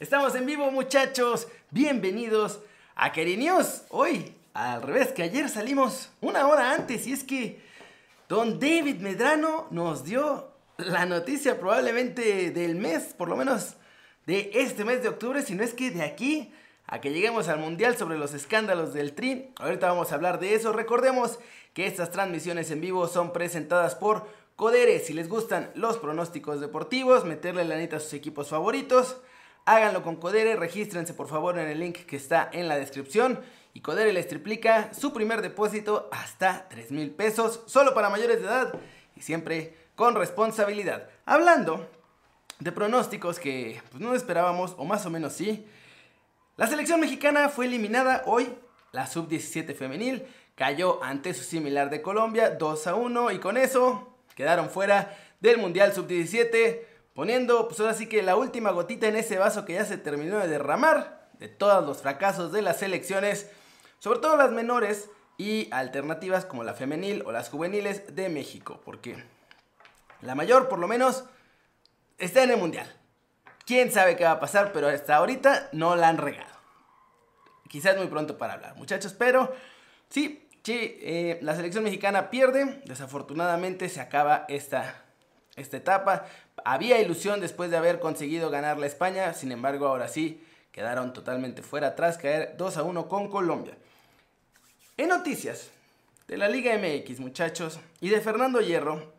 Estamos en vivo muchachos, bienvenidos a News. Hoy, al revés que ayer salimos una hora antes y es que don David Medrano nos dio la noticia probablemente del mes, por lo menos de este mes de octubre, si no es que de aquí a que lleguemos al Mundial sobre los escándalos del Tri. Ahorita vamos a hablar de eso. Recordemos que estas transmisiones en vivo son presentadas por Codere. Si les gustan los pronósticos deportivos, meterle la neta a sus equipos favoritos, háganlo con Codere. Regístrense por favor en el link que está en la descripción. Y Codere les triplica su primer depósito hasta 3 mil pesos, solo para mayores de edad y siempre con responsabilidad. Hablando de pronósticos que pues, no esperábamos, o más o menos sí. La selección mexicana fue eliminada hoy, la sub-17 femenil cayó ante su similar de Colombia 2 a 1 y con eso quedaron fuera del Mundial sub-17, poniendo pues ahora sí que la última gotita en ese vaso que ya se terminó de derramar de todos los fracasos de las selecciones, sobre todo las menores y alternativas como la femenil o las juveniles de México, porque la mayor por lo menos está en el Mundial. Quién sabe qué va a pasar, pero hasta ahorita no la han regado. Quizás muy pronto para hablar, muchachos, pero sí, sí, eh, la selección mexicana pierde. Desafortunadamente se acaba esta, esta etapa. Había ilusión después de haber conseguido ganar la España, sin embargo, ahora sí quedaron totalmente fuera tras caer 2 a 1 con Colombia. En noticias de la Liga MX, muchachos, y de Fernando Hierro,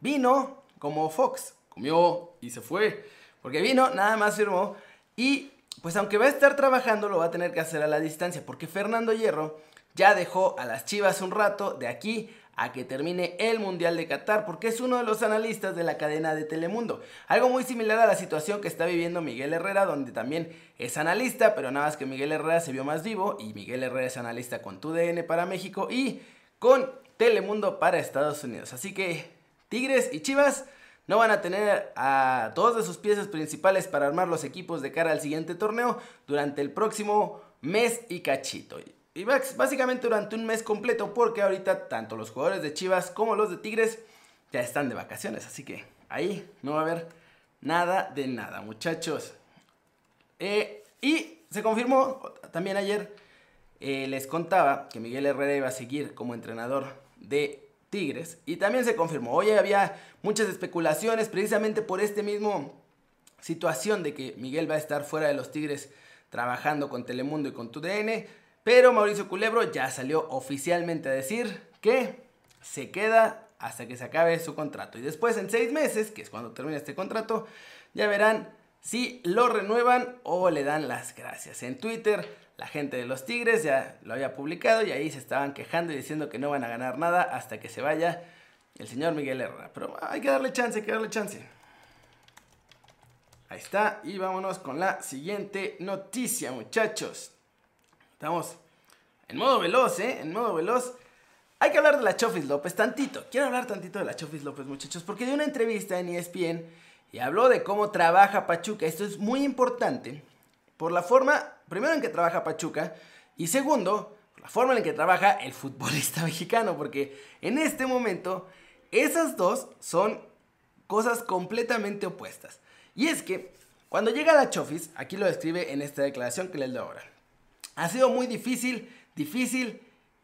vino como Fox, comió y se fue. Porque vino, nada más firmó. Y pues aunque va a estar trabajando, lo va a tener que hacer a la distancia. Porque Fernando Hierro ya dejó a las Chivas un rato de aquí a que termine el Mundial de Qatar, porque es uno de los analistas de la cadena de Telemundo. Algo muy similar a la situación que está viviendo Miguel Herrera, donde también es analista, pero nada más que Miguel Herrera se vio más vivo y Miguel Herrera es analista con TUDN para México y con Telemundo para Estados Unidos. Así que Tigres y Chivas no van a tener a dos de sus piezas principales para armar los equipos de cara al siguiente torneo durante el próximo mes y cachito. Y básicamente durante un mes completo porque ahorita tanto los jugadores de Chivas como los de Tigres ya están de vacaciones. Así que ahí no va a haber nada de nada, muchachos. Eh, y se confirmó también ayer, eh, les contaba que Miguel Herrera iba a seguir como entrenador de Tigres. Y también se confirmó. Hoy había muchas especulaciones precisamente por este mismo situación de que Miguel va a estar fuera de los Tigres trabajando con Telemundo y con TUDN. Pero Mauricio Culebro ya salió oficialmente a decir que se queda hasta que se acabe su contrato. Y después en seis meses, que es cuando termina este contrato, ya verán si lo renuevan o le dan las gracias. En Twitter la gente de los Tigres ya lo había publicado y ahí se estaban quejando y diciendo que no van a ganar nada hasta que se vaya el señor Miguel Herrera. Pero hay que darle chance, hay que darle chance. Ahí está, y vámonos con la siguiente noticia, muchachos. Estamos en modo veloz, ¿eh? En modo veloz. Hay que hablar de la Chofis López tantito. Quiero hablar tantito de la Chofis López, muchachos, porque dio una entrevista en ESPN y habló de cómo trabaja Pachuca. Esto es muy importante por la forma, primero en que trabaja Pachuca y segundo, por la forma en que trabaja el futbolista mexicano, porque en este momento esas dos son cosas completamente opuestas. Y es que cuando llega la Chofis, aquí lo describe en esta declaración que les doy ahora, ha sido muy difícil, difícil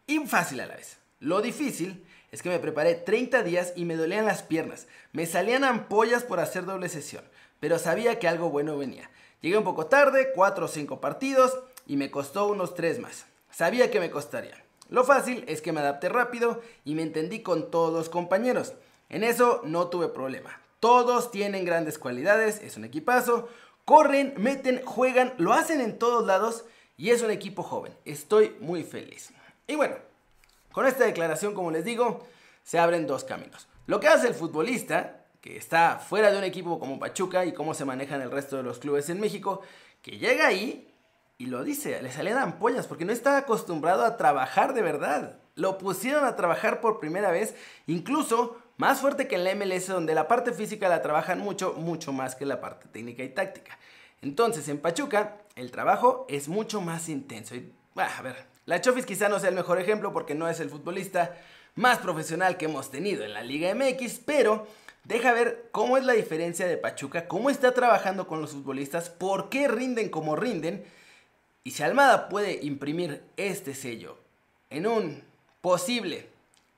y fácil a la vez. Lo difícil es que me preparé 30 días y me dolían las piernas, me salían ampollas por hacer doble sesión, pero sabía que algo bueno venía. Llegué un poco tarde, 4 o 5 partidos y me costó unos 3 más. Sabía que me costaría. Lo fácil es que me adapté rápido y me entendí con todos los compañeros. En eso no tuve problema. Todos tienen grandes cualidades, es un equipazo. Corren, meten, juegan, lo hacen en todos lados y es un equipo joven. Estoy muy feliz. Y bueno, con esta declaración, como les digo, se abren dos caminos. Lo que hace el futbolista, que está fuera de un equipo como Pachuca y cómo se manejan el resto de los clubes en México, que llega ahí y lo dice, le salían ampollas porque no estaba acostumbrado a trabajar de verdad. Lo pusieron a trabajar por primera vez, incluso más fuerte que en la MLS, donde la parte física la trabajan mucho, mucho más que la parte técnica y táctica. Entonces, en Pachuca, el trabajo es mucho más intenso. Y, a ver, la Chofis quizá no sea el mejor ejemplo porque no es el futbolista más profesional que hemos tenido en la Liga MX, pero deja ver cómo es la diferencia de Pachuca, cómo está trabajando con los futbolistas, por qué rinden como rinden. Y si Almada puede imprimir este sello en un posible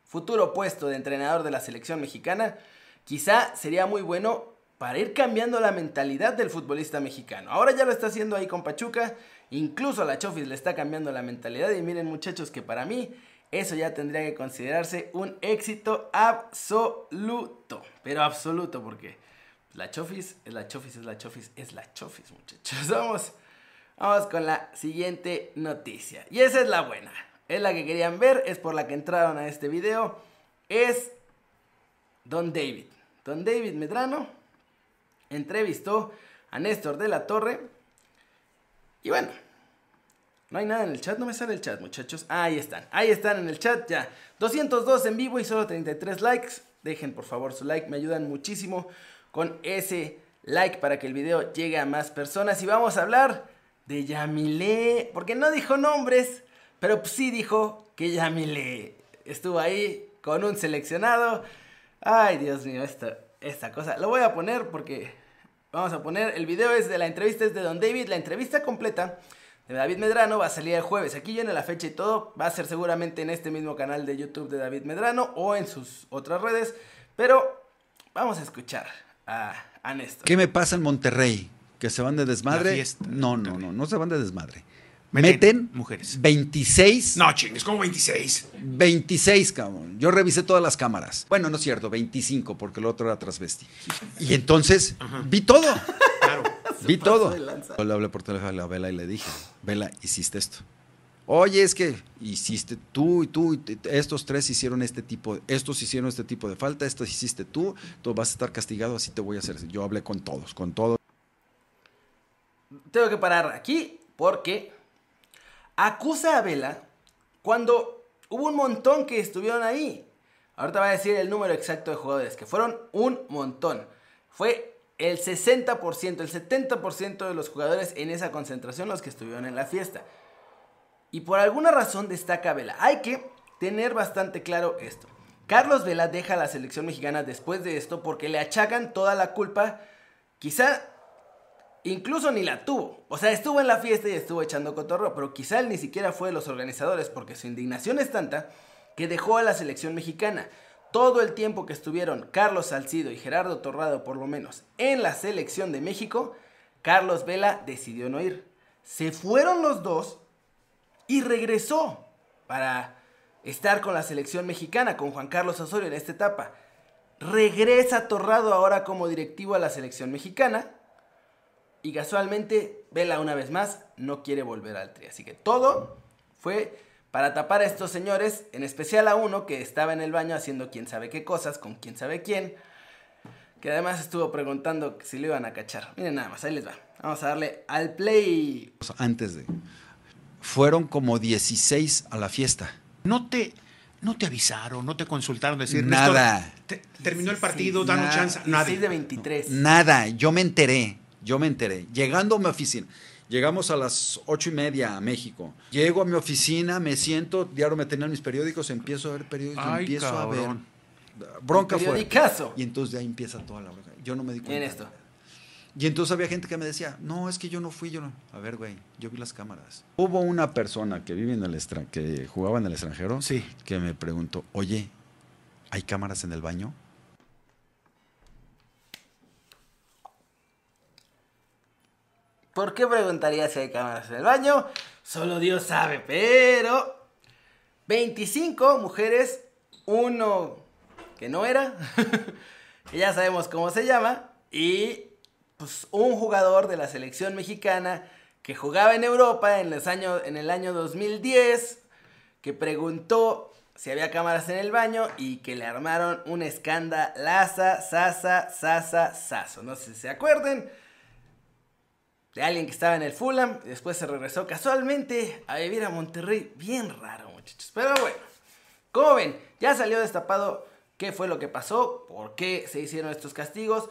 futuro puesto de entrenador de la selección mexicana, quizá sería muy bueno para ir cambiando la mentalidad del futbolista mexicano. Ahora ya lo está haciendo ahí con Pachuca, incluso a la Chofis le está cambiando la mentalidad y miren muchachos que para mí eso ya tendría que considerarse un éxito absoluto, pero absoluto porque la Chofis es la Chofis, es la Chofis, es la Chofis muchachos. Vamos, vamos con la siguiente noticia y esa es la buena, es la que querían ver, es por la que entraron a este video, es Don David. Don David Medrano entrevistó a Néstor de la Torre. Y bueno, no hay nada en el chat, no me sale el chat, muchachos. ahí están, ahí están en el chat ya. 202 en vivo y solo 33 likes. Dejen por favor su like, me ayudan muchísimo con ese like para que el video llegue a más personas. Y vamos a hablar de Yamile, porque no dijo nombres, pero sí dijo que Yamile estuvo ahí con un seleccionado. Ay, Dios mío, esta, esta cosa. Lo voy a poner porque Vamos a poner, el video es de la entrevista, es de Don David, la entrevista completa de David Medrano va a salir el jueves. Aquí viene la fecha y todo, va a ser seguramente en este mismo canal de YouTube de David Medrano o en sus otras redes, pero vamos a escuchar a, a Néstor. ¿Qué me pasa en Monterrey? ¿Que se van de desmadre? no, no, no, no se van de desmadre. Meten, mujeres. 26. No, chingues, como 26. 26, cabrón. Yo revisé todas las cámaras. Bueno, no es cierto, 25, porque el otro era transvesti. Y entonces vi todo. Claro. vi todo. Yo le hablé por teléfono a la Vela y le dije, Vela, hiciste esto. Oye, es que hiciste tú y tú, y estos tres hicieron este tipo, estos hicieron este tipo de falta, estos hiciste tú, tú vas a estar castigado, así te voy a hacer. Yo hablé con todos, con todos. Tengo que parar aquí porque acusa a Vela cuando hubo un montón que estuvieron ahí. Ahorita va a decir el número exacto de jugadores, que fueron un montón. Fue el 60%, el 70% de los jugadores en esa concentración los que estuvieron en la fiesta. Y por alguna razón destaca Vela. Hay que tener bastante claro esto. Carlos Vela deja a la selección mexicana después de esto porque le achacan toda la culpa, quizá Incluso ni la tuvo. O sea, estuvo en la fiesta y estuvo echando cotorro, pero quizá él ni siquiera fue de los organizadores porque su indignación es tanta que dejó a la selección mexicana. Todo el tiempo que estuvieron Carlos Salcido y Gerardo Torrado, por lo menos, en la selección de México, Carlos Vela decidió no ir. Se fueron los dos y regresó para estar con la selección mexicana, con Juan Carlos Osorio en esta etapa. Regresa Torrado ahora como directivo a la selección mexicana y casualmente, Vela una vez más no quiere volver al tri. Así que todo fue para tapar a estos señores, en especial a uno que estaba en el baño haciendo quién sabe qué cosas con quién sabe quién. Que además estuvo preguntando si lo iban a cachar. Miren nada más, ahí les va. Vamos a darle al play. Antes de... Fueron como 16 a la fiesta. No te, no te avisaron, no te consultaron, decir nada. terminó el partido, danos chance. Nada. de 23. Nada, yo me enteré. Yo me enteré. Llegando a mi oficina, llegamos a las ocho y media a México. Llego a mi oficina, me siento, diario me tenían mis periódicos, empiezo a ver periódicos, empiezo a ver. Bronca fue. Y entonces de ahí empieza toda la bronca. Yo no me di cuenta. En esto. Y entonces había gente que me decía, no, es que yo no fui, yo no. A ver, güey, yo vi las cámaras. Hubo una persona que vive en el extranjero, que jugaba en el extranjero, sí. que me preguntó, oye, ¿hay cámaras en el baño? ¿Por qué preguntaría si hay cámaras en el baño? Solo Dios sabe, pero 25 mujeres, uno que no era, que ya sabemos cómo se llama, y pues un jugador de la selección mexicana que jugaba en Europa en, los en el año 2010, que preguntó si había cámaras en el baño y que le armaron un escandalaza, sasa, sasa, saso. No sé si se acuerden de alguien que estaba en el Fulham y después se regresó casualmente a vivir a Monterrey. Bien raro, muchachos. Pero bueno, como ven, ya salió destapado qué fue lo que pasó, por qué se hicieron estos castigos.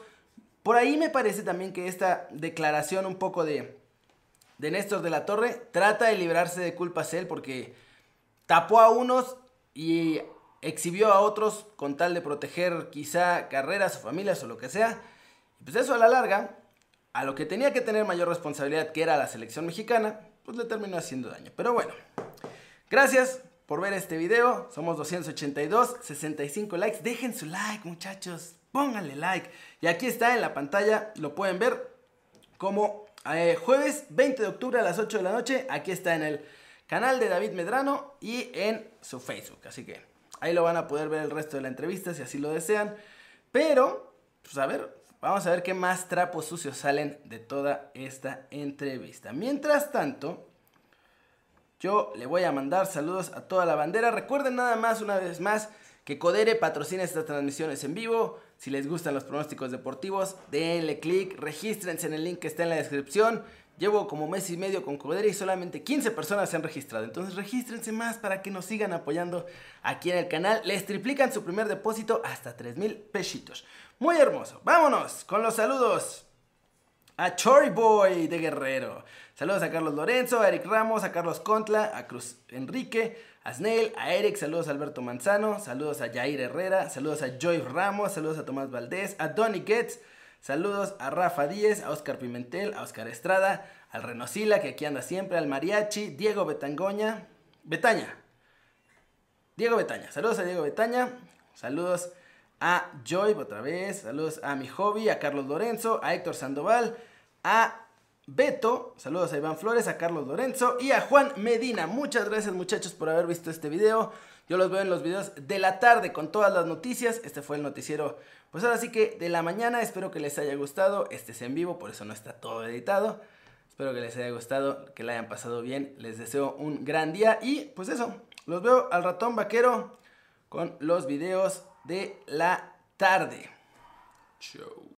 Por ahí me parece también que esta declaración un poco de, de Néstor de la Torre trata de librarse de culpas él porque tapó a unos y exhibió a otros con tal de proteger quizá carreras o familias o lo que sea. Pues eso a la larga, a lo que tenía que tener mayor responsabilidad, que era la selección mexicana, pues le terminó haciendo daño. Pero bueno, gracias por ver este video. Somos 282, 65 likes. Dejen su like, muchachos. Pónganle like. Y aquí está en la pantalla, lo pueden ver como eh, jueves 20 de octubre a las 8 de la noche. Aquí está en el canal de David Medrano y en su Facebook. Así que ahí lo van a poder ver el resto de la entrevista si así lo desean. Pero, pues a ver, vamos a ver qué más trapos sucios salen de toda esta entrevista. Mientras tanto, yo le voy a mandar saludos a toda la bandera. Recuerden nada más, una vez más, que Codere patrocina estas transmisiones en vivo. Si les gustan los pronósticos deportivos, denle click, regístrense en el link que está en la descripción. Llevo como mes y medio con Codere y solamente 15 personas se han registrado. Entonces regístrense más para que nos sigan apoyando aquí en el canal. Les triplican su primer depósito hasta 3 mil pesitos. Muy hermoso. Vámonos con los saludos a Chory Boy de Guerrero. Saludos a Carlos Lorenzo, a Eric Ramos, a Carlos Contla, a Cruz Enrique, a Snail, a Eric, saludos a Alberto Manzano, saludos a Jair Herrera, saludos a Joy Ramos, saludos a Tomás Valdés, a Donny Getz, saludos a Rafa Díez, a Oscar Pimentel, a Oscar Estrada, al Renosila, que aquí anda siempre, al Mariachi, Diego Betangoña, Betaña, Diego Betaña, saludos a Diego Betaña, saludos a Joy otra vez, saludos a mi hobby, a Carlos Lorenzo, a Héctor Sandoval, a Beto, saludos a Iván Flores, a Carlos Lorenzo y a Juan Medina. Muchas gracias muchachos por haber visto este video. Yo los veo en los videos de la tarde con todas las noticias. Este fue el noticiero, pues ahora sí que de la mañana. Espero que les haya gustado. Este es en vivo, por eso no está todo editado. Espero que les haya gustado, que la hayan pasado bien. Les deseo un gran día y pues eso, los veo al ratón vaquero con los videos de la tarde. Chau.